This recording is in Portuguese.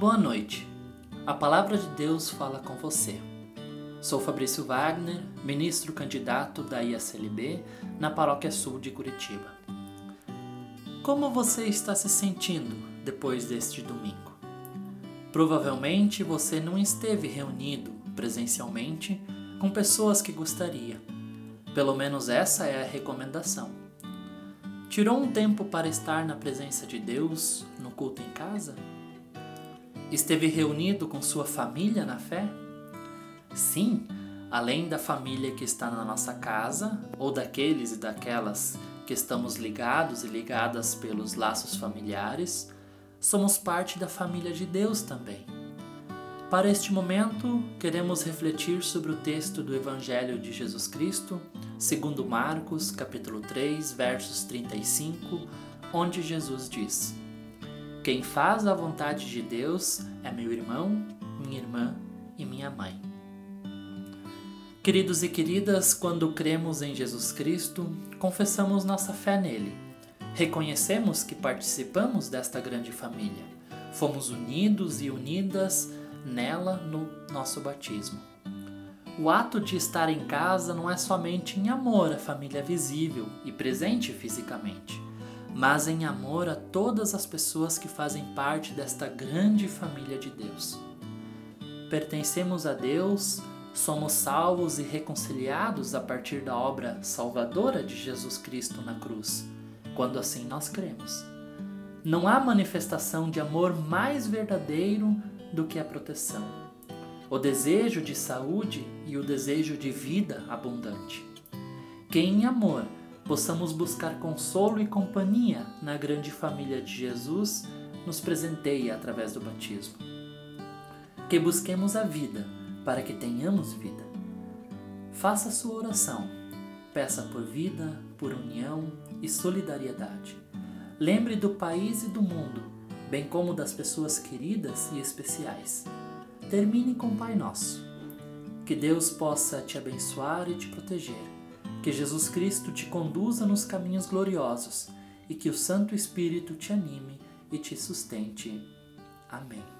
Boa noite. A palavra de Deus fala com você. Sou Fabrício Wagner, ministro candidato da IACLB na Paróquia Sul de Curitiba. Como você está se sentindo depois deste domingo? Provavelmente você não esteve reunido presencialmente com pessoas que gostaria. Pelo menos essa é a recomendação. Tirou um tempo para estar na presença de Deus no culto em casa? Esteve reunido com sua família na fé? Sim, além da família que está na nossa casa, ou daqueles e daquelas que estamos ligados e ligadas pelos laços familiares, somos parte da família de Deus também. Para este momento, queremos refletir sobre o texto do Evangelho de Jesus Cristo, segundo Marcos, capítulo 3, versos 35, onde Jesus diz: quem faz a vontade de Deus é meu irmão, minha irmã e minha mãe. Queridos e queridas, quando cremos em Jesus Cristo, confessamos nossa fé nele. Reconhecemos que participamos desta grande família. Fomos unidos e unidas nela no nosso batismo. O ato de estar em casa não é somente em amor à família visível e presente fisicamente mas em amor a todas as pessoas que fazem parte desta grande família de Deus. Pertencemos a Deus, somos salvos e reconciliados a partir da obra salvadora de Jesus Cristo na cruz, quando assim nós cremos. Não há manifestação de amor mais verdadeiro do que a proteção, o desejo de saúde e o desejo de vida abundante. Quem em amor possamos buscar consolo e companhia na grande família de Jesus nos presenteia através do batismo. Que busquemos a vida para que tenhamos vida. Faça sua oração. Peça por vida, por união e solidariedade. Lembre do país e do mundo, bem como das pessoas queridas e especiais. Termine com Pai Nosso. Que Deus possa te abençoar e te proteger que Jesus Cristo te conduza nos caminhos gloriosos e que o Santo Espírito te anime e te sustente. Amém.